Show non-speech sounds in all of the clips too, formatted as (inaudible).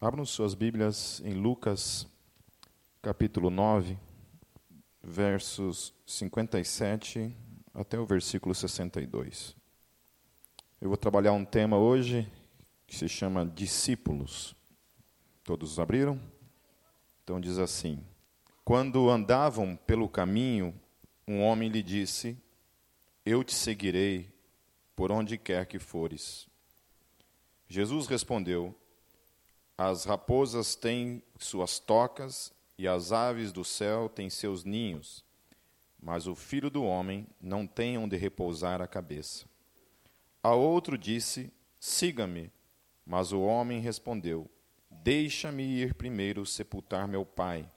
Abram suas Bíblias em Lucas, capítulo 9, versos 57 até o versículo 62. Eu vou trabalhar um tema hoje que se chama discípulos. Todos abriram? Então diz assim: Quando andavam pelo caminho, um homem lhe disse: Eu te seguirei por onde quer que fores. Jesus respondeu: As raposas têm suas tocas e as aves do céu têm seus ninhos, mas o filho do homem não tem onde repousar a cabeça. A outro disse: Siga-me. Mas o homem respondeu: Deixa-me ir primeiro sepultar meu pai.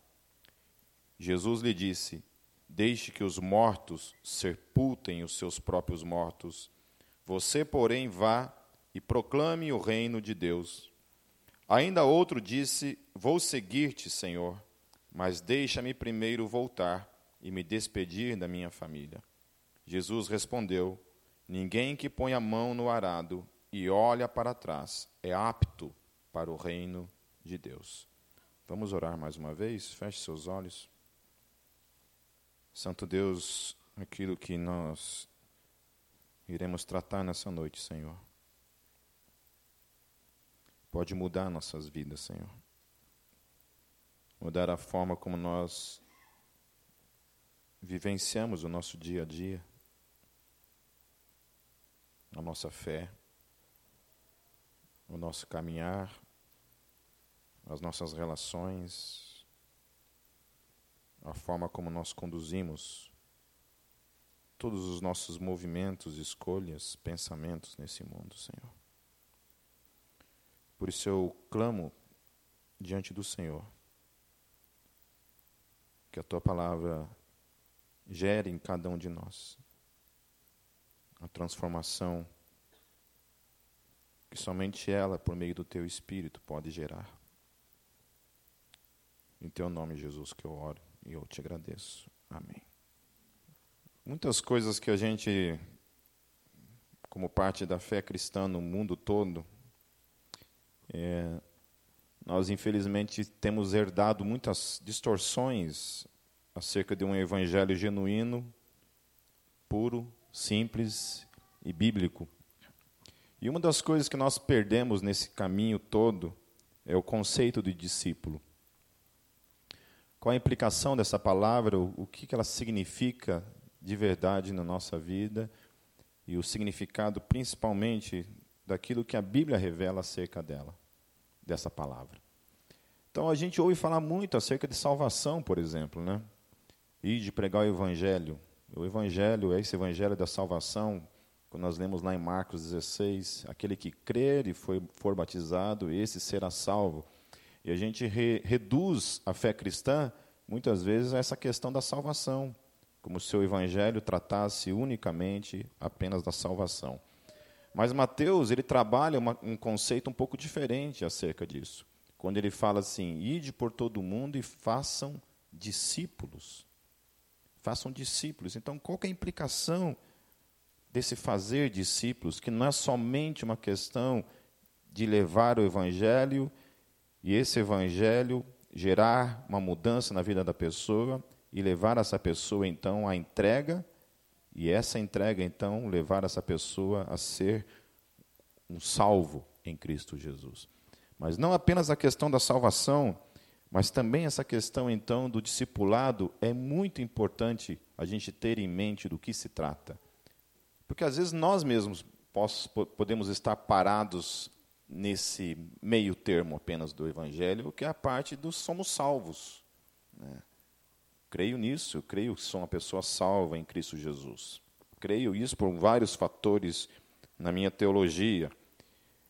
Jesus lhe disse: Deixe que os mortos sepultem os seus próprios mortos. Você, porém, vá e proclame o reino de Deus. Ainda outro disse: Vou seguir-te, Senhor, mas deixa-me primeiro voltar e me despedir da minha família. Jesus respondeu: Ninguém que põe a mão no arado e olha para trás é apto para o reino de Deus. Vamos orar mais uma vez? Feche seus olhos. Santo Deus, aquilo que nós iremos tratar nessa noite, Senhor pode mudar nossas vidas, Senhor. Mudar a forma como nós vivenciamos o nosso dia a dia, a nossa fé, o nosso caminhar, as nossas relações, a forma como nós conduzimos todos os nossos movimentos, escolhas, pensamentos nesse mundo, Senhor. Por isso eu clamo diante do Senhor que a tua palavra gere em cada um de nós a transformação que somente ela, por meio do teu Espírito, pode gerar. Em teu nome, Jesus, que eu oro e eu te agradeço. Amém. Muitas coisas que a gente, como parte da fé cristã no mundo todo, é, nós, infelizmente, temos herdado muitas distorções acerca de um evangelho genuíno, puro, simples e bíblico. E uma das coisas que nós perdemos nesse caminho todo é o conceito de discípulo. Qual a implicação dessa palavra, o que ela significa de verdade na nossa vida e o significado principalmente daquilo que a Bíblia revela acerca dela, dessa palavra. Então a gente ouve falar muito acerca de salvação, por exemplo, né? E de pregar o evangelho. O evangelho é esse evangelho da salvação, quando nós lemos lá em Marcos 16, aquele que crer e foi, for batizado, esse será salvo. E a gente re, reduz a fé cristã, muitas vezes, a essa questão da salvação, como se o evangelho tratasse unicamente apenas da salvação. Mas Mateus, ele trabalha uma, um conceito um pouco diferente acerca disso. Quando ele fala assim: ide por todo o mundo e façam discípulos. Façam discípulos. Então, qual é a implicação desse fazer discípulos, que não é somente uma questão de levar o evangelho e esse evangelho gerar uma mudança na vida da pessoa e levar essa pessoa então à entrega e essa entrega, então, levar essa pessoa a ser um salvo em Cristo Jesus. Mas não apenas a questão da salvação, mas também essa questão, então, do discipulado é muito importante a gente ter em mente do que se trata. Porque às vezes nós mesmos podemos estar parados nesse meio termo apenas do Evangelho, que é a parte dos somos salvos. Né? Creio nisso, creio que sou uma pessoa salva em Cristo Jesus. Creio isso por vários fatores na minha teologia.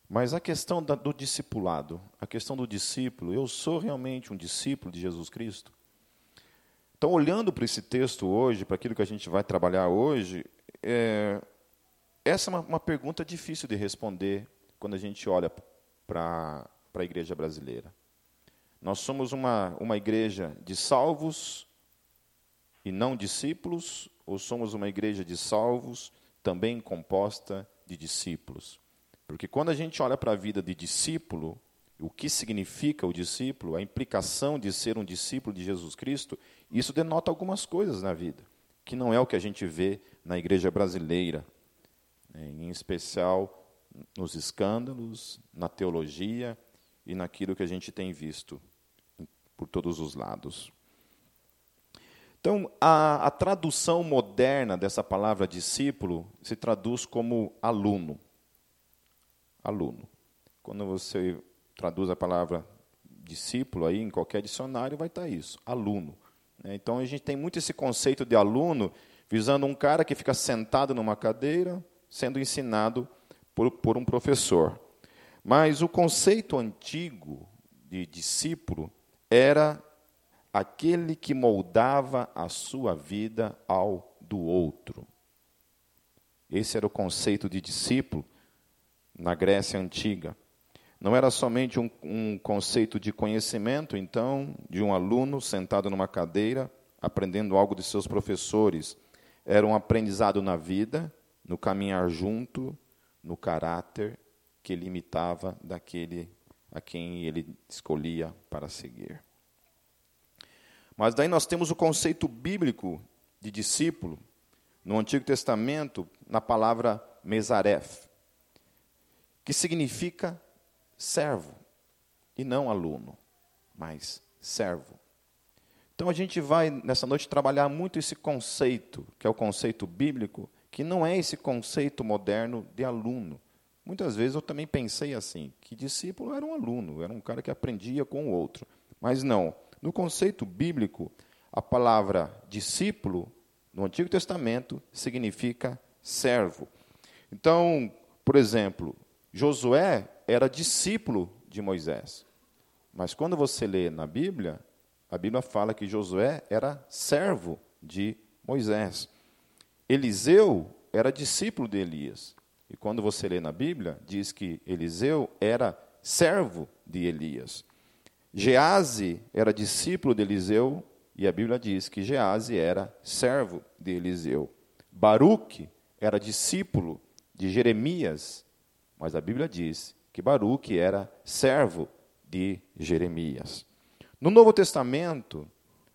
Mas a questão da, do discipulado, a questão do discípulo, eu sou realmente um discípulo de Jesus Cristo? Então, olhando para esse texto hoje, para aquilo que a gente vai trabalhar hoje, é, essa é uma, uma pergunta difícil de responder quando a gente olha para a igreja brasileira. Nós somos uma, uma igreja de salvos e não discípulos, ou somos uma igreja de salvos, também composta de discípulos? Porque quando a gente olha para a vida de discípulo, o que significa o discípulo, a implicação de ser um discípulo de Jesus Cristo, isso denota algumas coisas na vida, que não é o que a gente vê na igreja brasileira, né, em especial nos escândalos, na teologia e naquilo que a gente tem visto por todos os lados. Então, a, a, tradução moderna dessa palavra discípulo se traduz como aluno. Aluno. Quando você traduz a palavra discípulo aí em qualquer dicionário, vai estar isso, aluno. Né? Então a gente tem muito esse conceito de aluno, visando um cara que fica sentado numa cadeira, sendo ensinado por, por um professor. Mas o conceito antigo de discípulo era aquele que moldava a sua vida ao do outro. Esse era o conceito de discípulo na Grécia Antiga. Não era somente um, um conceito de conhecimento, então, de um aluno sentado numa cadeira, aprendendo algo de seus professores. Era um aprendizado na vida, no caminhar junto, no caráter que ele imitava daquele a quem ele escolhia para seguir. Mas daí nós temos o conceito bíblico de discípulo no Antigo Testamento, na palavra mesaref, que significa servo, e não aluno, mas servo. Então a gente vai nessa noite trabalhar muito esse conceito, que é o conceito bíblico, que não é esse conceito moderno de aluno. Muitas vezes eu também pensei assim, que discípulo era um aluno, era um cara que aprendia com o outro. Mas não. No conceito bíblico, a palavra discípulo, no Antigo Testamento, significa servo. Então, por exemplo, Josué era discípulo de Moisés. Mas quando você lê na Bíblia, a Bíblia fala que Josué era servo de Moisés. Eliseu era discípulo de Elias. E quando você lê na Bíblia, diz que Eliseu era servo de Elias. Gease era discípulo de Eliseu, e a Bíblia diz que Gease era servo de Eliseu. Baruque era discípulo de Jeremias, mas a Bíblia diz que Baruque era servo de Jeremias. No Novo Testamento,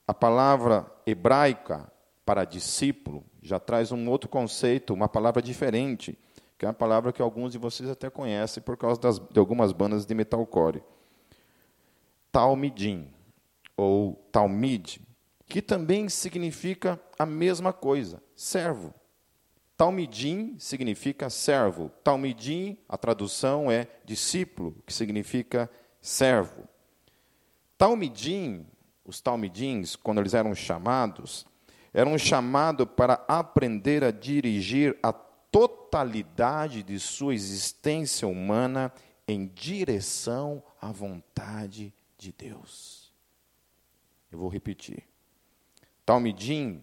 a palavra hebraica para discípulo já traz um outro conceito, uma palavra diferente, que é uma palavra que alguns de vocês até conhecem por causa das, de algumas bandas de metalcore. Talmidim, ou Talmid, que também significa a mesma coisa, servo. Talmidim significa servo. Talmidim, a tradução é discípulo, que significa servo. Talmidim, os talmidins, quando eles eram chamados, eram chamados para aprender a dirigir a totalidade de sua existência humana em direção à vontade de Deus. Eu vou repetir. Talmidim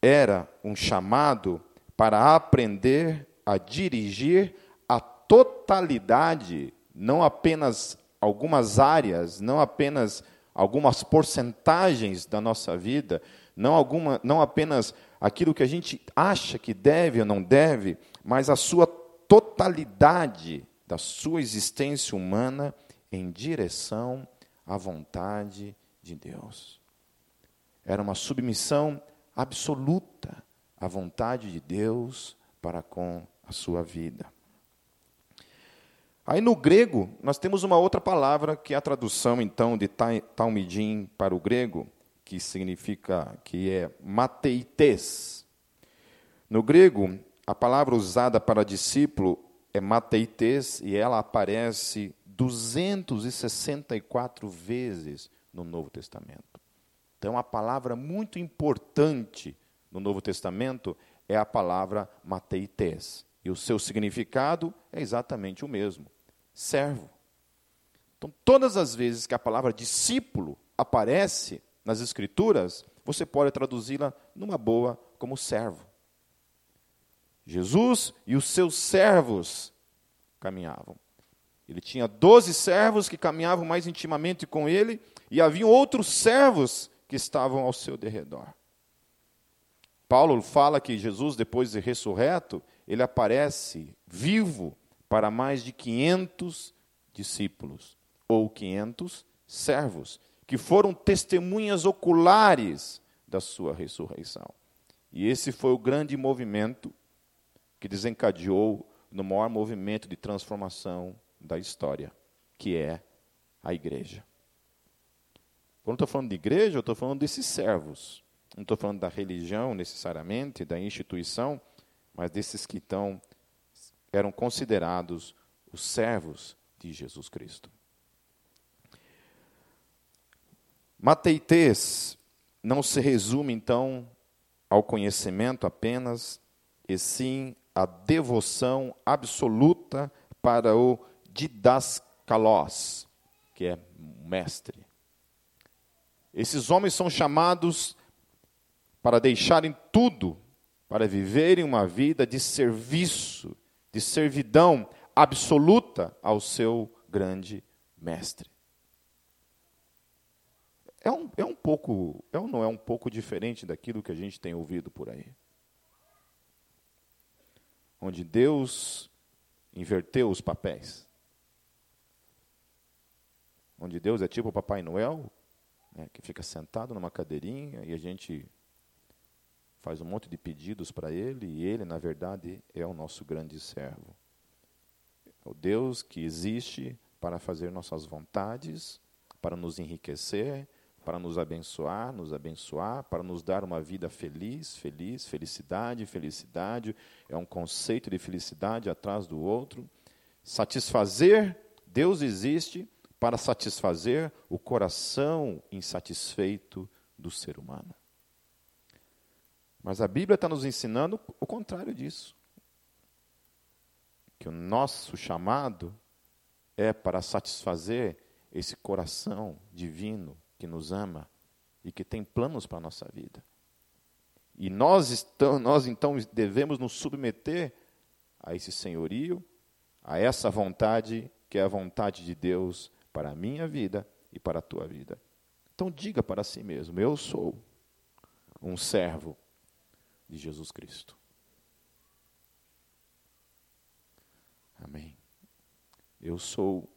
era um chamado para aprender a dirigir a totalidade, não apenas algumas áreas, não apenas algumas porcentagens da nossa vida, não, alguma, não apenas aquilo que a gente acha que deve ou não deve, mas a sua totalidade da sua existência humana em direção à vontade de Deus. Era uma submissão absoluta a vontade de Deus para com a sua vida. Aí no grego, nós temos uma outra palavra que é a tradução então de Talmidim para o grego, que significa que é mateites. No grego, a palavra usada para discípulo é mateites e ela aparece 264 vezes no Novo Testamento. Então, a palavra muito importante no Novo Testamento é a palavra mateites. E o seu significado é exatamente o mesmo: servo. Então, todas as vezes que a palavra discípulo aparece nas Escrituras, você pode traduzi-la numa boa como servo. Jesus e os seus servos caminhavam. Ele tinha doze servos que caminhavam mais intimamente com ele, e havia outros servos que estavam ao seu derredor. Paulo fala que Jesus, depois de ressurreto, ele aparece vivo para mais de 500 discípulos. ou 500 servos, que foram testemunhas oculares da sua ressurreição. E esse foi o grande movimento que desencadeou no maior movimento de transformação da história, que é a igreja. Quando estou falando de igreja, eu estou falando desses servos. Não estou falando da religião necessariamente, da instituição, mas desses que eram considerados os servos de Jesus Cristo. Mateitez não se resume, então, ao conhecimento apenas, e sim a devoção absoluta para o didascalos, que é mestre. Esses homens são chamados para deixarem tudo, para viverem uma vida de serviço, de servidão absoluta ao seu grande mestre. É um, é um pouco, é ou não é um pouco diferente daquilo que a gente tem ouvido por aí? Onde Deus inverteu os papéis. Onde Deus é tipo o Papai Noel, né, que fica sentado numa cadeirinha e a gente faz um monte de pedidos para ele e ele, na verdade, é o nosso grande servo. É o Deus que existe para fazer nossas vontades, para nos enriquecer, para nos abençoar, nos abençoar, para nos dar uma vida feliz, feliz, felicidade, felicidade. É um conceito de felicidade atrás do outro. Satisfazer, Deus existe para satisfazer o coração insatisfeito do ser humano. Mas a Bíblia está nos ensinando o contrário disso. Que o nosso chamado é para satisfazer esse coração divino que nos ama e que tem planos para a nossa vida. E nós, estamos, nós então devemos nos submeter a esse senhorio, a essa vontade que é a vontade de Deus para a minha vida e para a tua vida. Então diga para si mesmo: eu sou um servo de Jesus Cristo. Amém. Eu sou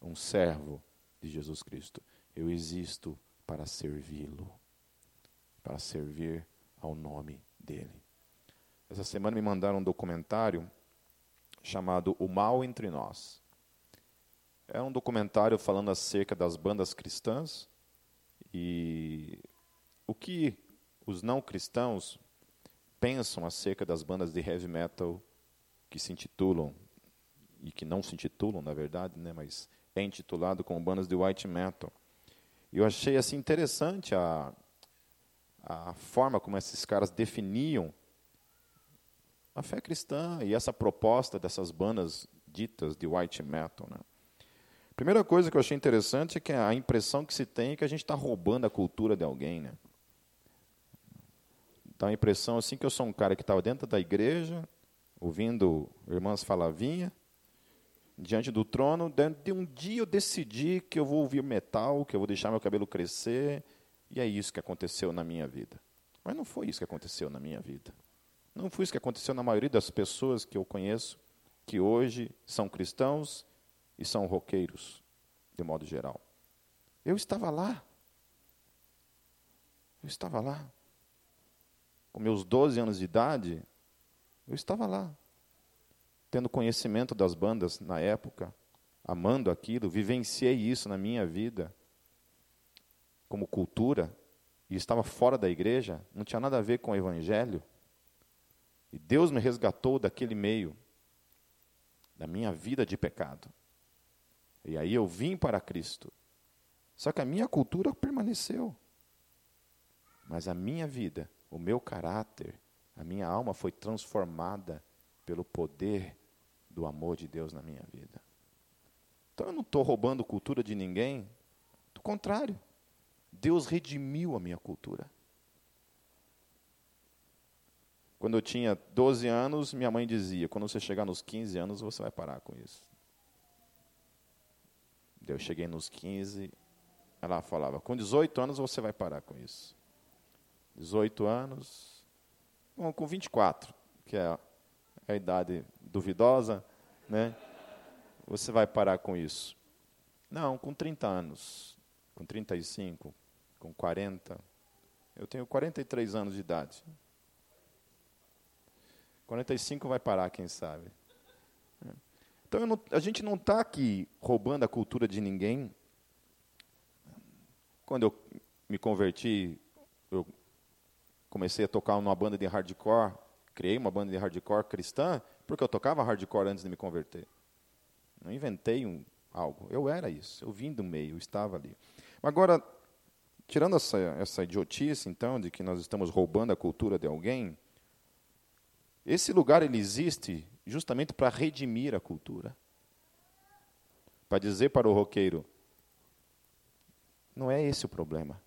um servo de Jesus Cristo. Eu existo para servi-lo, para servir ao nome dele. Essa semana me mandaram um documentário chamado O Mal Entre Nós. É um documentário falando acerca das bandas cristãs e o que os não cristãos pensam acerca das bandas de heavy metal que se intitulam e que não se intitulam, na verdade, né, mas é intitulado como bandas de white metal. Eu achei assim interessante a a forma como esses caras definiam a fé cristã e essa proposta dessas bandas ditas de white metal, né? Primeira coisa que eu achei interessante é que a impressão que se tem é que a gente está roubando a cultura de alguém, né? Dá a impressão assim que eu sou um cara que estava dentro da igreja, ouvindo irmãs Falavinha, diante do trono, de um dia eu decidi que eu vou ouvir metal, que eu vou deixar meu cabelo crescer, e é isso que aconteceu na minha vida. Mas não foi isso que aconteceu na minha vida. Não foi isso que aconteceu na maioria das pessoas que eu conheço, que hoje são cristãos e são roqueiros, de modo geral. Eu estava lá. Eu estava lá. Com meus 12 anos de idade, eu estava lá. Tendo conhecimento das bandas na época, amando aquilo, vivenciei isso na minha vida como cultura, e estava fora da igreja, não tinha nada a ver com o evangelho. E Deus me resgatou daquele meio, da minha vida de pecado. E aí eu vim para Cristo. Só que a minha cultura permaneceu. Mas a minha vida, o meu caráter, a minha alma foi transformada pelo poder do amor de Deus na minha vida. Então eu não estou roubando cultura de ninguém. Do contrário, Deus redimiu a minha cultura. Quando eu tinha 12 anos, minha mãe dizia: quando você chegar nos 15 anos, você vai parar com isso. Eu cheguei nos 15, ela falava, com 18 anos você vai parar com isso. 18 anos, bom, com 24, que é a idade duvidosa, né? Você vai parar com isso. Não, com 30 anos, com 35, com 40. Eu tenho 43 anos de idade. 45 vai parar, quem sabe. Então não, a gente não está aqui roubando a cultura de ninguém. Quando eu me converti, eu comecei a tocar numa banda de hardcore, criei uma banda de hardcore cristã, porque eu tocava hardcore antes de me converter. Não inventei um, algo. Eu era isso. Eu vim do meio, eu estava ali. Agora, tirando essa, essa idiotice, então, de que nós estamos roubando a cultura de alguém, esse lugar ele existe justamente para redimir a cultura. Para dizer para o roqueiro: não é esse o problema.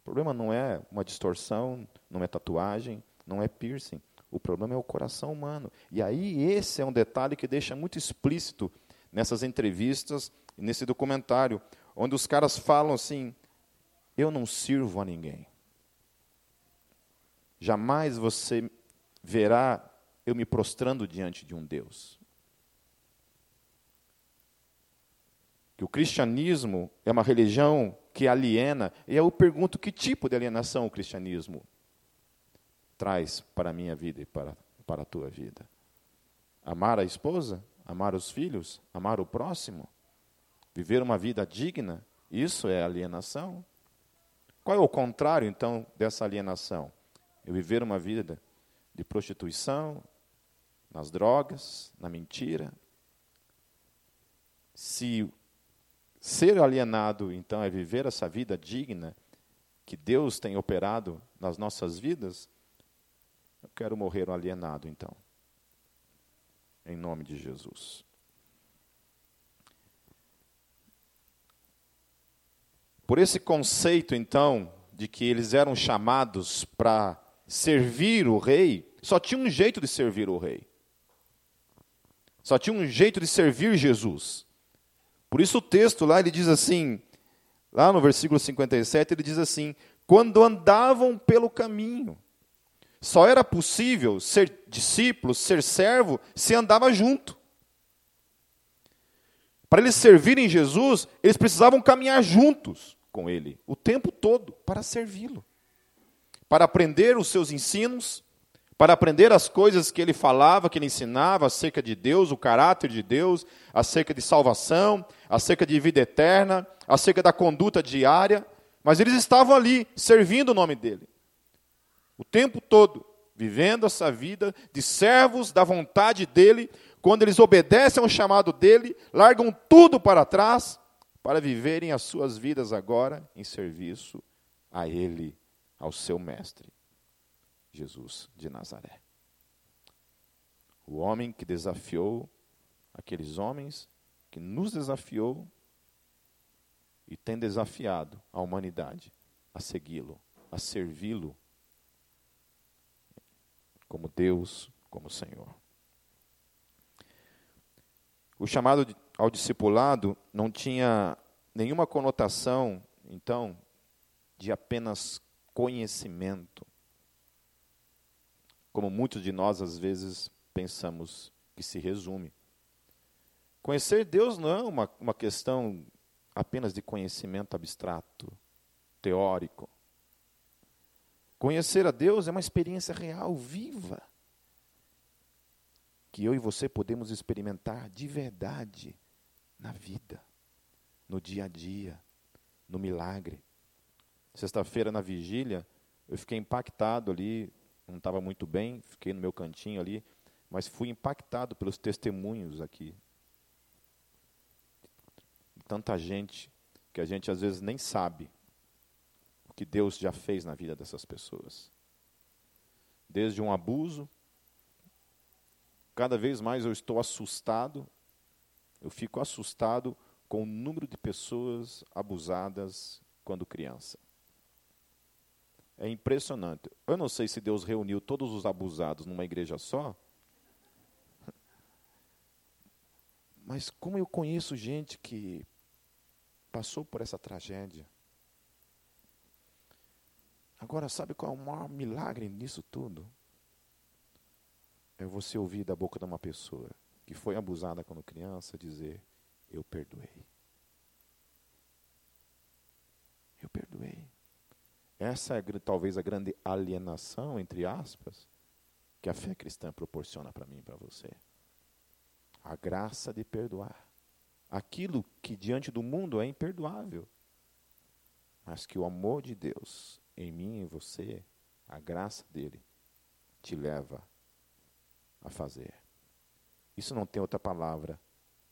O problema não é uma distorção, não é tatuagem, não é piercing. O problema é o coração humano. E aí, esse é um detalhe que deixa muito explícito nessas entrevistas, nesse documentário, onde os caras falam assim: eu não sirvo a ninguém. Jamais você verá eu me prostrando diante de um Deus. Que o cristianismo é uma religião que aliena, e eu pergunto que tipo de alienação o cristianismo traz para a minha vida e para, para a tua vida. Amar a esposa? Amar os filhos? Amar o próximo? Viver uma vida digna? Isso é alienação? Qual é o contrário, então, dessa alienação? Eu viver uma vida de prostituição, nas drogas, na mentira. Se ser alienado, então, é viver essa vida digna que Deus tem operado nas nossas vidas, eu quero morrer alienado, então. Em nome de Jesus. Por esse conceito, então, de que eles eram chamados para servir o rei, só tinha um jeito de servir o rei. Só tinha um jeito de servir Jesus. Por isso o texto lá ele diz assim, lá no versículo 57, ele diz assim: quando andavam pelo caminho. Só era possível ser discípulo, ser servo, se andava junto. Para eles servirem Jesus, eles precisavam caminhar juntos com Ele, o tempo todo, para servi-lo. Para aprender os seus ensinos, para aprender as coisas que ele falava, que ele ensinava acerca de Deus, o caráter de Deus, acerca de salvação, acerca de vida eterna, acerca da conduta diária, mas eles estavam ali servindo o nome dele. O tempo todo, vivendo essa vida de servos da vontade dele, quando eles obedecem ao chamado dele, largam tudo para trás para viverem as suas vidas agora em serviço a ele, ao seu mestre. Jesus de Nazaré. O homem que desafiou aqueles homens, que nos desafiou e tem desafiado a humanidade a segui-lo, a servi-lo como Deus, como Senhor. O chamado ao discipulado não tinha nenhuma conotação, então, de apenas conhecimento como muitos de nós às vezes pensamos que se resume. Conhecer Deus não é uma, uma questão apenas de conhecimento abstrato, teórico. Conhecer a Deus é uma experiência real, viva, que eu e você podemos experimentar de verdade na vida, no dia a dia, no milagre. Sexta-feira, na vigília, eu fiquei impactado ali não estava muito bem, fiquei no meu cantinho ali, mas fui impactado pelos testemunhos aqui. Tanta gente que a gente às vezes nem sabe o que Deus já fez na vida dessas pessoas. Desde um abuso, cada vez mais eu estou assustado, eu fico assustado com o número de pessoas abusadas quando criança. É impressionante. Eu não sei se Deus reuniu todos os abusados numa igreja só. (laughs) Mas como eu conheço gente que passou por essa tragédia. Agora, sabe qual é o maior milagre nisso tudo? É você ouvir da boca de uma pessoa que foi abusada quando criança dizer: Eu perdoei. Eu perdoei. Essa é talvez a grande alienação, entre aspas, que a fé cristã proporciona para mim e para você. A graça de perdoar. Aquilo que diante do mundo é imperdoável. Mas que o amor de Deus em mim e em você, a graça dele, te leva a fazer. Isso não tem outra palavra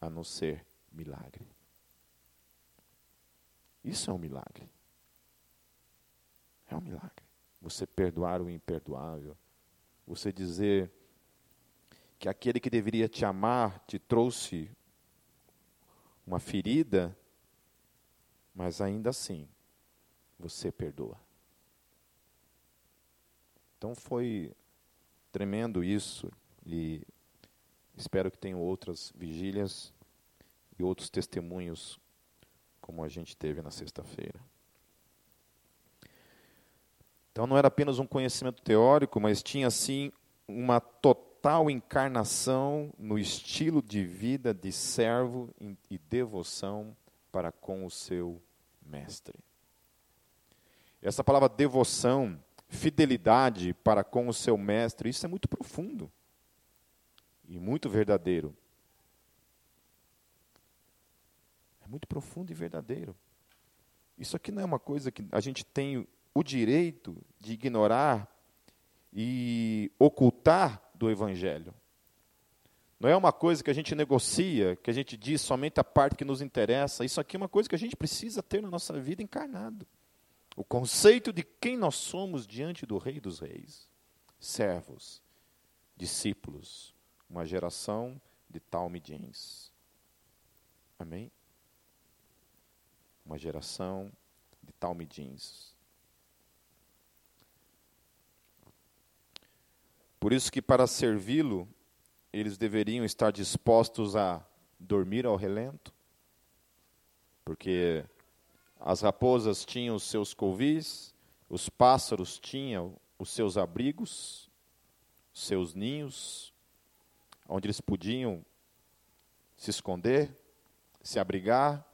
a não ser milagre. Isso é um milagre. É um milagre. Você perdoar o imperdoável. Você dizer que aquele que deveria te amar te trouxe uma ferida, mas ainda assim você perdoa. Então foi tremendo isso e espero que tenham outras vigílias e outros testemunhos como a gente teve na sexta-feira. Então não era apenas um conhecimento teórico, mas tinha sim uma total encarnação no estilo de vida de servo e devoção para com o seu mestre. Essa palavra devoção, fidelidade para com o seu mestre, isso é muito profundo e muito verdadeiro. É muito profundo e verdadeiro. Isso aqui não é uma coisa que a gente tem o direito de ignorar e ocultar do Evangelho. Não é uma coisa que a gente negocia, que a gente diz somente a parte que nos interessa. Isso aqui é uma coisa que a gente precisa ter na nossa vida encarnado. O conceito de quem nós somos diante do Rei dos Reis. Servos, discípulos, uma geração de talmidins. Amém? Uma geração de talmidins. Por isso que para servi-lo, eles deveriam estar dispostos a dormir ao relento, porque as raposas tinham os seus covis, os pássaros tinham os seus abrigos, seus ninhos, onde eles podiam se esconder, se abrigar,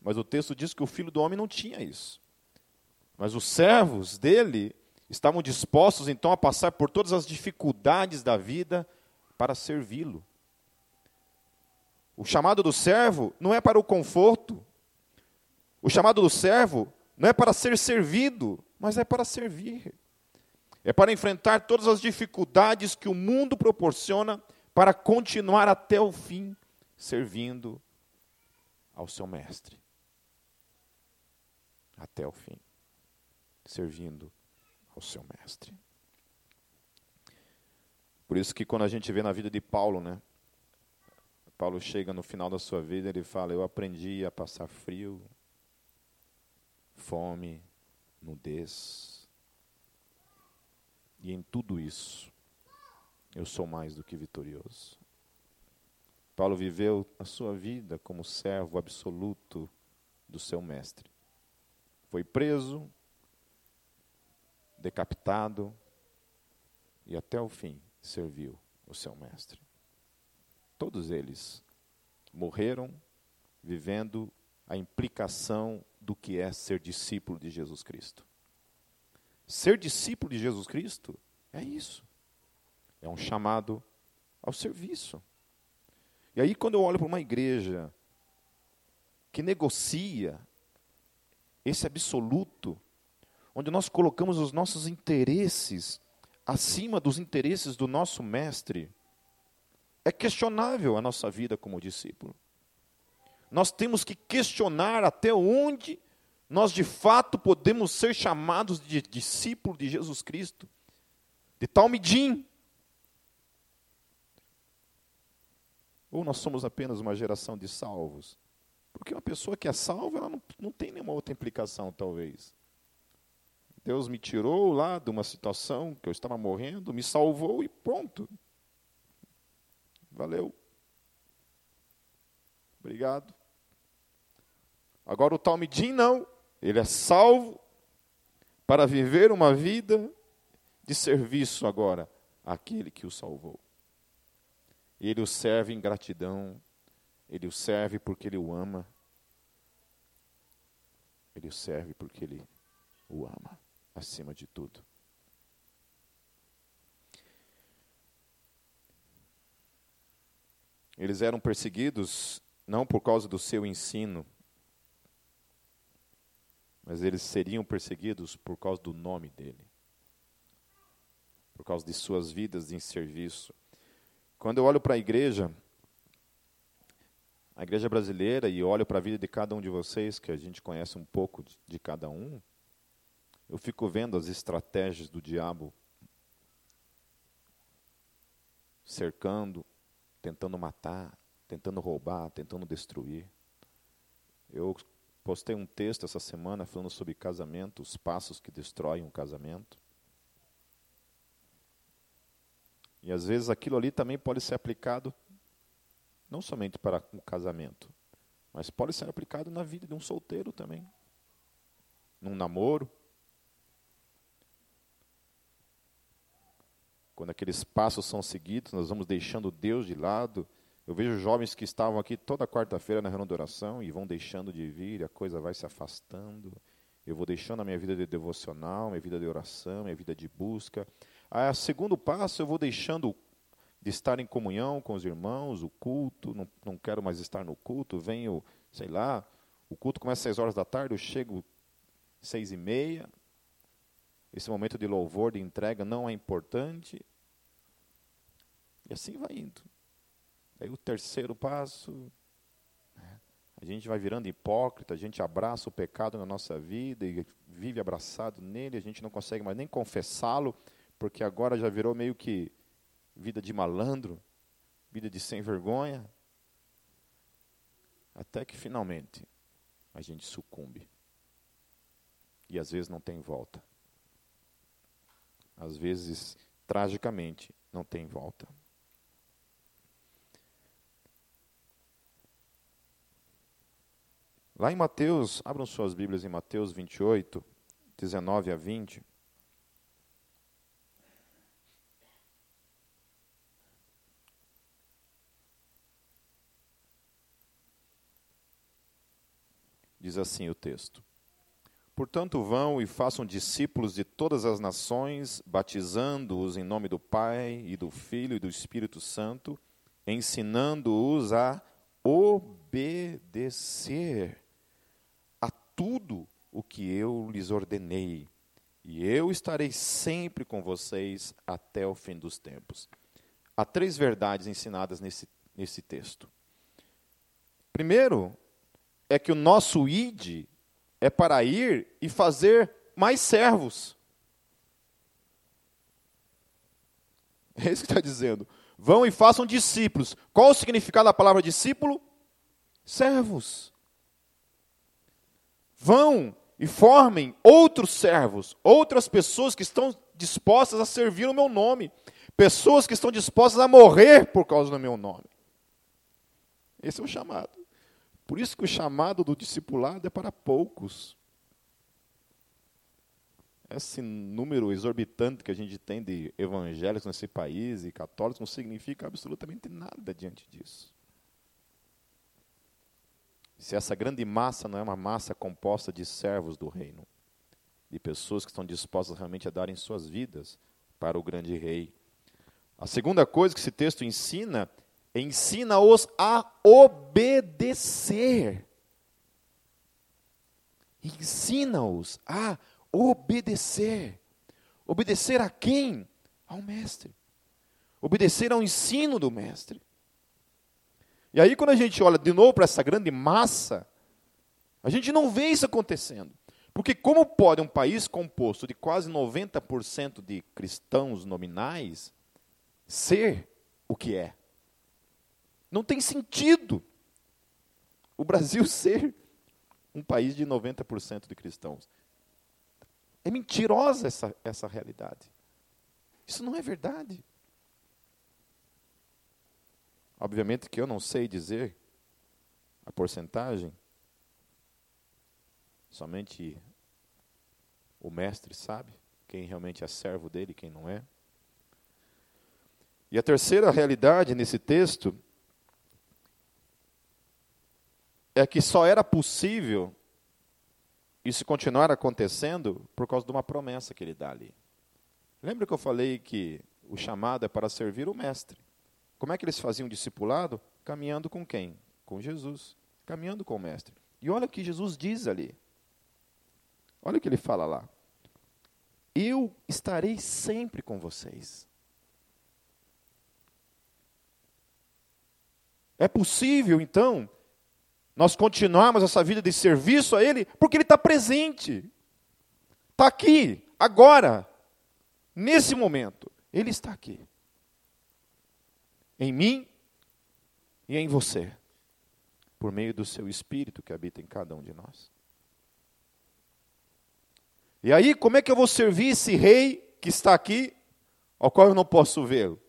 mas o texto diz que o filho do homem não tinha isso. Mas os servos dele estavam dispostos então a passar por todas as dificuldades da vida para servi-lo. O chamado do servo não é para o conforto. O chamado do servo não é para ser servido, mas é para servir. É para enfrentar todas as dificuldades que o mundo proporciona para continuar até o fim servindo ao seu mestre. Até o fim. Servindo ao seu mestre. Por isso que quando a gente vê na vida de Paulo, né? Paulo chega no final da sua vida, ele fala: "Eu aprendi a passar frio, fome, nudez. E em tudo isso, eu sou mais do que vitorioso." Paulo viveu a sua vida como servo absoluto do seu mestre. Foi preso, decapitado e até o fim serviu o seu mestre. Todos eles morreram vivendo a implicação do que é ser discípulo de Jesus Cristo. Ser discípulo de Jesus Cristo é isso. É um chamado ao serviço. E aí, quando eu olho para uma igreja que negocia esse absoluto onde nós colocamos os nossos interesses acima dos interesses do nosso mestre, é questionável a nossa vida como discípulo. Nós temos que questionar até onde nós de fato podemos ser chamados de discípulo de Jesus Cristo, de talmidim. Ou nós somos apenas uma geração de salvos? Porque uma pessoa que é salva, ela não, não tem nenhuma outra implicação, talvez. Deus me tirou lá de uma situação que eu estava morrendo, me salvou e pronto. Valeu. Obrigado. Agora o Talmidim não. Ele é salvo para viver uma vida de serviço agora àquele que o salvou. Ele o serve em gratidão, ele o serve porque ele o ama, ele o serve porque ele o ama. Acima de tudo. Eles eram perseguidos não por causa do seu ensino, mas eles seriam perseguidos por causa do nome dele, por causa de suas vidas em serviço. Quando eu olho para a igreja, a igreja brasileira, e olho para a vida de cada um de vocês, que a gente conhece um pouco de, de cada um, eu fico vendo as estratégias do diabo cercando, tentando matar, tentando roubar, tentando destruir. Eu postei um texto essa semana falando sobre casamento, os passos que destroem um casamento. E às vezes aquilo ali também pode ser aplicado não somente para um casamento, mas pode ser aplicado na vida de um solteiro também. Num namoro. Quando aqueles passos são seguidos, nós vamos deixando Deus de lado eu vejo jovens que estavam aqui toda quarta-feira na reunião de oração e vão deixando de vir, a coisa vai se afastando. Eu vou deixando a minha vida de devocional, minha vida de oração, minha vida de busca. A segundo passo, eu vou deixando de estar em comunhão com os irmãos, o culto, não, não quero mais estar no culto, venho, sei lá, o culto começa às seis horas da tarde, eu chego seis e meia. Esse momento de louvor, de entrega não é importante. E assim vai indo. Aí o terceiro passo, né, a gente vai virando hipócrita, a gente abraça o pecado na nossa vida e vive abraçado nele, a gente não consegue mais nem confessá-lo, porque agora já virou meio que vida de malandro, vida de sem vergonha. Até que finalmente a gente sucumbe. E às vezes não tem volta. Às vezes, tragicamente, não tem volta. Lá em Mateus, abram suas Bíblias em Mateus 28, 19 a 20. Diz assim o texto: Portanto, vão e façam discípulos de todas as nações, batizando-os em nome do Pai e do Filho e do Espírito Santo, ensinando-os a obedecer tudo o que eu lhes ordenei, e eu estarei sempre com vocês até o fim dos tempos. Há três verdades ensinadas nesse, nesse texto. Primeiro, é que o nosso id é para ir e fazer mais servos. (laughs) É isso que está dizendo. Vão e façam discípulos. Qual o significado da palavra discípulo? Servos. Vão e formem outros servos, outras pessoas que estão dispostas a servir o meu nome, pessoas que estão dispostas a morrer por causa do meu nome. Esse é o chamado. Por isso que o chamado do discipulado é para poucos. Esse número exorbitante que a gente tem de evangélicos nesse país e católicos não significa absolutamente nada diante disso se essa grande massa não é uma massa composta de servos do reino, de pessoas que estão dispostas realmente a darem suas vidas para o grande rei. A segunda coisa que esse texto ensina, ensina-os a obedecer. Ensina-os a obedecer. Obedecer a quem? Ao mestre. Obedecer ao ensino do mestre. E aí, quando a gente olha de novo para essa grande massa, a gente não vê isso acontecendo. Porque, como pode um país composto de quase 90% de cristãos nominais ser o que é? Não tem sentido o Brasil (laughs) ser um país de 90% de cristãos. É mentirosa essa, essa realidade. Isso não é verdade. Obviamente que eu não sei dizer a porcentagem, somente o mestre sabe quem realmente é servo dele e quem não é. E a terceira realidade nesse texto é que só era possível isso continuar acontecendo por causa de uma promessa que ele dá ali. Lembra que eu falei que o chamado é para servir o mestre? Como é que eles faziam discipulado? Caminhando com quem? Com Jesus, caminhando com o mestre. E olha o que Jesus diz ali. Olha o que ele fala lá. Eu estarei sempre com vocês. É possível, então, nós continuarmos essa vida de serviço a Ele, porque Ele está presente. Está aqui, agora, nesse momento. Ele está aqui. Em mim e em você. Por meio do seu Espírito que habita em cada um de nós. E aí, como é que eu vou servir esse rei que está aqui, ao qual eu não posso vê-lo?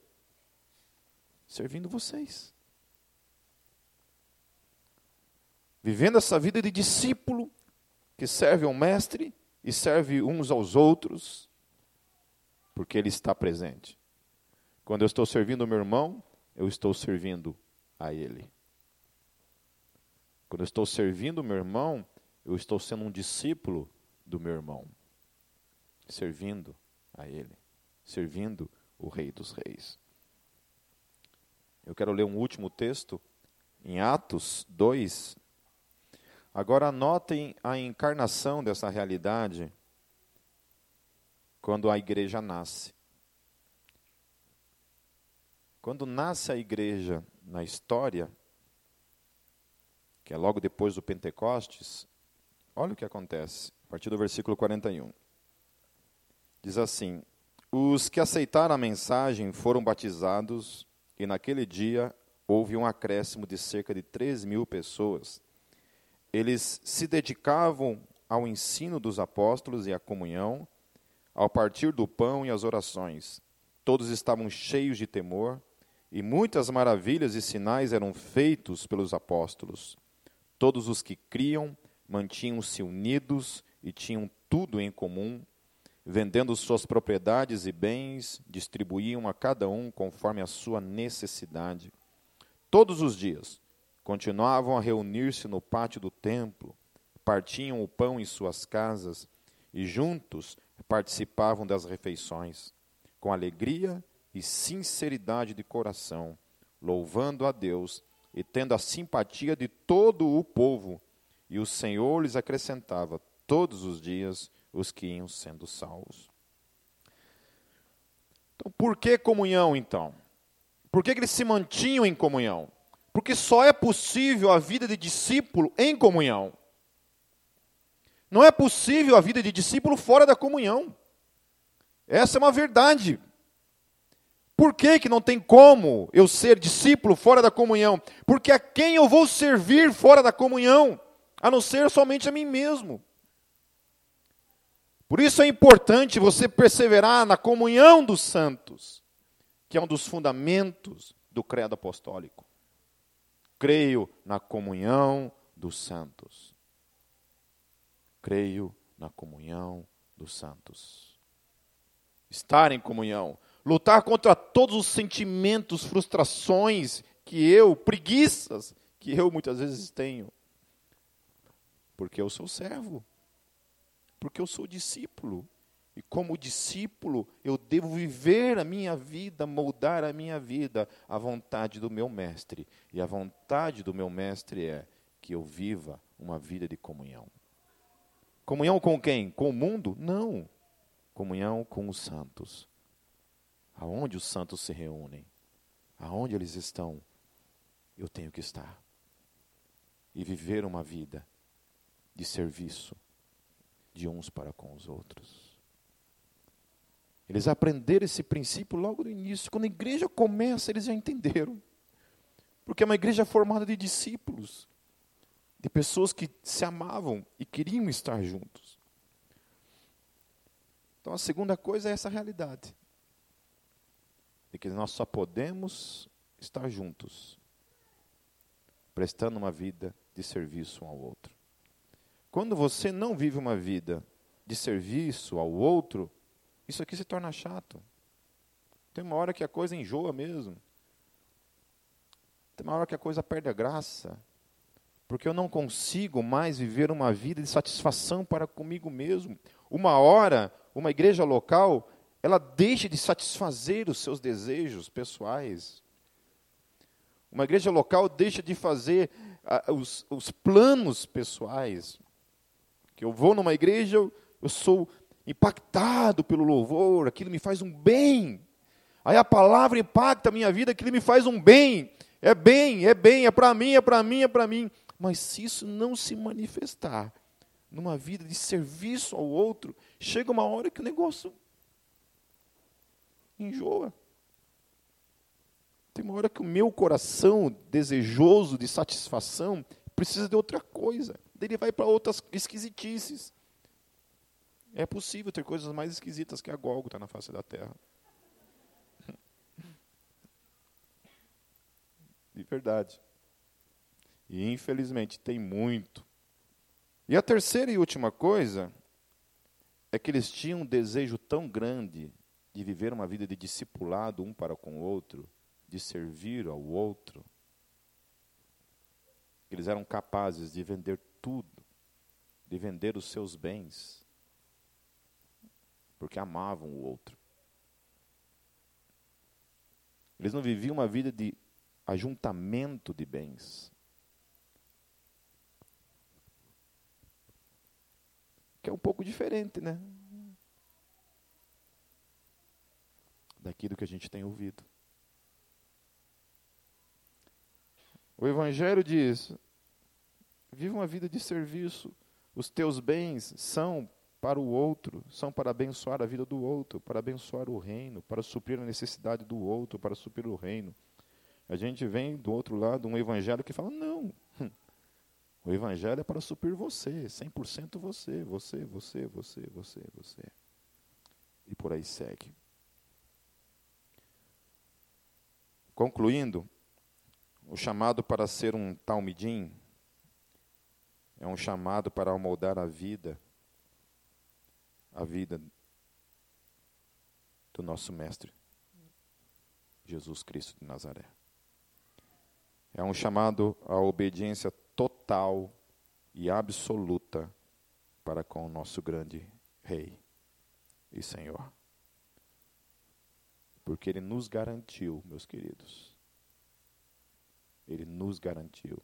Servindo vocês. Vivendo essa vida de discípulo, que serve ao mestre e serve uns aos outros, porque ele está presente. Quando eu estou servindo o meu irmão, eu estou servindo a ele. Quando eu estou servindo o meu irmão, eu estou sendo um discípulo do meu irmão servindo a Ele, servindo o Rei dos Reis. Eu quero ler um último texto, em Atos 2. Agora anotem a encarnação dessa realidade quando a igreja nasce. Quando nasce a igreja na história, que é logo depois do Pentecostes, olha o que acontece, a partir do versículo 41. Diz assim: Os que aceitaram a mensagem foram batizados, e naquele dia houve um acréscimo de cerca de 3 mil pessoas. Eles se dedicavam ao ensino dos apóstolos e à comunhão, ao partir do pão e às orações. Todos estavam cheios de temor, e muitas maravilhas e sinais eram feitos pelos apóstolos. Todos os que criam mantinham-se unidos e tinham tudo em comum vendendo suas propriedades e bens, distribuíam a cada um conforme a sua necessidade. Todos os dias continuavam a reunir-se no pátio do templo, partiam o pão em suas casas e juntos participavam das refeições, com alegria e sinceridade de coração, louvando a Deus e tendo a simpatia de todo o povo. E o Senhor lhes acrescentava todos os dias os que iam sendo salvos. Então, por que comunhão, então? Por que, que eles se mantinham em comunhão? Porque só é possível a vida de discípulo em comunhão. Não é possível a vida de discípulo fora da comunhão. Essa é uma verdade. Por que, que não tem como eu ser discípulo fora da comunhão? Porque a quem eu vou servir fora da comunhão? A não ser somente a mim mesmo. Por isso é importante você perseverar na comunhão dos santos, que é um dos fundamentos do credo apostólico. Creio na comunhão dos santos. Creio na comunhão dos santos. Estar em comunhão, lutar contra todos os sentimentos, frustrações que eu, preguiças que eu muitas vezes tenho. Porque eu sou servo. Porque eu sou discípulo. E como discípulo, eu devo viver a minha vida, moldar a minha vida à vontade do meu mestre. E a vontade do meu mestre é que eu viva uma vida de comunhão. Comunhão com quem? Com o mundo? Não. Comunhão com os santos. Aonde os santos se reúnem, aonde eles estão, eu tenho que estar. E viver uma vida de serviço de uns para com os outros. Eles aprenderam esse princípio logo no início. Quando a igreja começa, eles já entenderam. Porque é uma igreja formada de discípulos, de pessoas que se amavam e queriam estar juntos. Então a segunda coisa é essa realidade. De que nós só podemos estar juntos, prestando uma vida de serviço um ao outro. Quando você não vive uma vida de serviço ao outro, isso aqui se torna chato. Tem uma hora que a coisa enjoa mesmo. Tem uma hora que a coisa perde a graça. porque eu não consigo mais viver uma vida de satisfação para comigo mesmo. Uma hora, uma igreja local, ela deixa de satisfazer os seus desejos pessoais. Uma igreja local deixa de fazer os, os, planos pessoais. Que eu vou numa igreja, eu sou impactado pelo louvor, aquilo me faz um bem. Aí a palavra impacta a minha vida, aquilo me faz um bem. É bem, é bem, é para mim, é para mim, é para mim. Mas se isso não se manifestar numa vida de serviço ao outro, chega uma hora que o negócio enjoa. Tem uma hora que o meu coração desejoso de satisfação precisa de outra coisa. Ele vai para outras esquisitices. É possível ter coisas mais esquisitas que a Gólgota na face da terra. (laughs) De verdade. E infelizmente tem muito. E a terceira e última coisa é que eles tinham um desejo tão grande de viver uma vida de discipulado um para com o outro, de servir ao outro, que eles eram capazes de vender tudo, de vender os seus bens, porque amavam o outro. Eles não viviam uma vida de ajuntamento de bens, que é um pouco diferente, né? Daquilo que a gente tem ouvido. O Evangelho diz: viva uma vida de serviço. Os teus bens são para o outro, são para abençoar a vida do outro, para abençoar o reino, para suprir a necessidade do outro, para suprir o reino. A gente vem do outro lado um evangelho que fala: não, o Evangelho é para suprir você, 100% você, você, você, você, você, você. E por aí segue. Concluindo, o chamado para ser um talmidim é um chamado para amoldar a vida, a vida do nosso Mestre, Jesus Cristo de Nazaré. É um chamado à obediência total e absoluta para com o nosso grande Rei e Senhor. Porque Ele nos garantiu, meus queridos. Ele nos garantiu.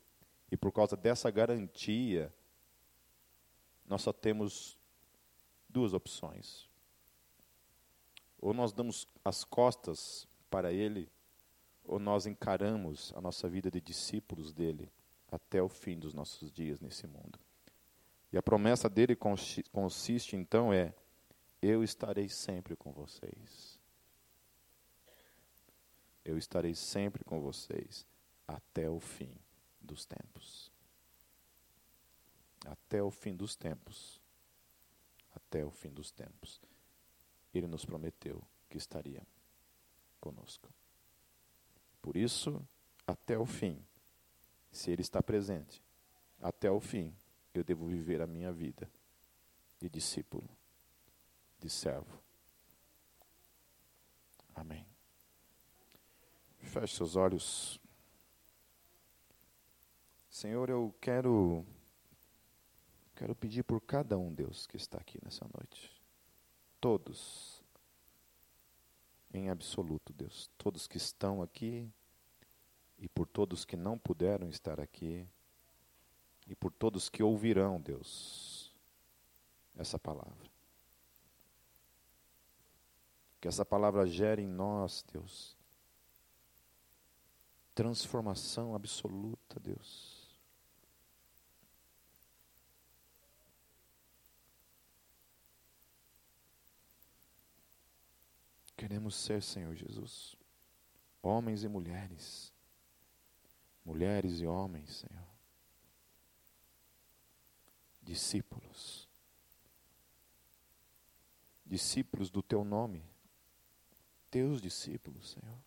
E por causa dessa garantia, nós só temos duas opções. Ou nós damos as costas para Ele, ou nós encaramos a nossa vida de discípulos dele até o fim dos nossos dias nesse mundo. E a promessa dele consiste, então é: eu estarei sempre com vocês. Eu estarei sempre com vocês até o fim dos tempos. Até o fim dos tempos. Até o fim dos tempos. Ele nos prometeu que estaria conosco. Por isso, até o fim, se Ele está presente até o fim, eu devo viver a minha vida de discípulo, de servo. Amém. Feche seus olhos. Senhor, eu quero quero pedir por cada um, Deus, que está aqui nessa noite. Todos em absoluto, Deus, todos que estão aqui e por todos que não puderam estar aqui, e por todos que ouvirão, Deus, essa palavra. Que essa palavra gere em nós, Deus, transformação absoluta, Deus. Queremos ser, Senhor Jesus, homens e mulheres. Mulheres e homens, Senhor, discípulos, discípulos do teu nome, teus discípulos, Senhor,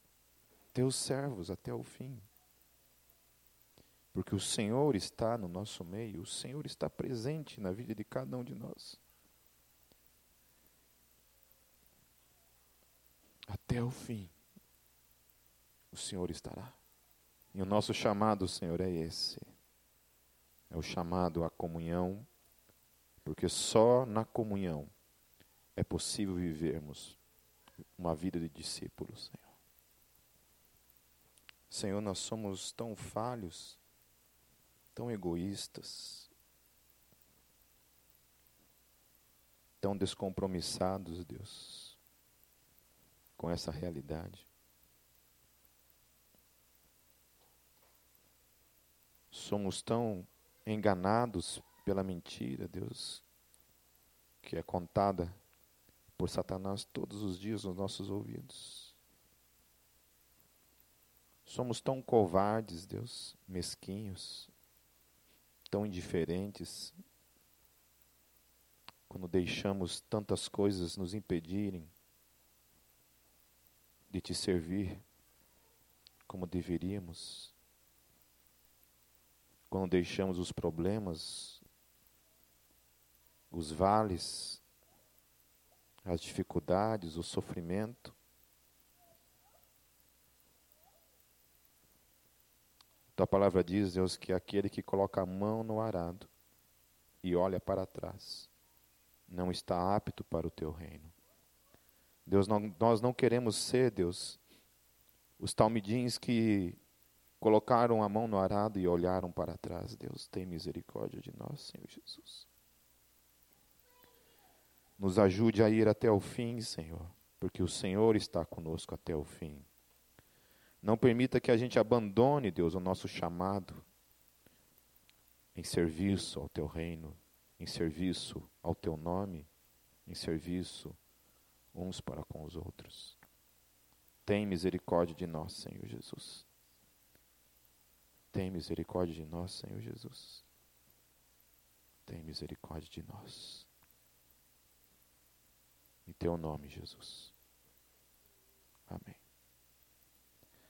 teus servos até o fim. Porque o Senhor está no nosso meio, o Senhor está presente na vida de cada um de nós. Até o fim, o Senhor estará. E o nosso chamado, Senhor, é esse. é o chamado à comunhão, porque só na comunhão é possível vivermos uma vida de discípulos, Senhor. Senhor, nós somos tão falhos, tão egoístas, tão descompromissados, Deus, com essa realidade. Somos tão enganados pela mentira, Deus, que é contada por Satanás todos os dias nos nossos ouvidos. Somos tão covardes, Deus, mesquinhos, tão indiferentes, quando deixamos tantas coisas nos impedirem de te servir como deveríamos, quando deixamos os problemas, os vales, as dificuldades, o sofrimento. Tua palavra diz, Deus, que aquele que coloca a mão no arado e olha para trás não está apto para o teu reino. Deus, não, nós não queremos ser, Deus, os talmidins que colocaram a mão no arado e olharam para trás. Deus, tem misericórdia de nós, Senhor Jesus. Nos ajude a ir até o fim, Senhor, porque o Senhor está conosco até o fim. Não permita que a gente abandone, Deus, o nosso chamado em serviço ao teu reino, em serviço ao teu nome, em serviço uns para com os outros. Tem misericórdia de nós, Senhor Jesus. Tem misericórdia de nós, Senhor Jesus. Tem misericórdia de nós. Em teu nome, Jesus. Amém.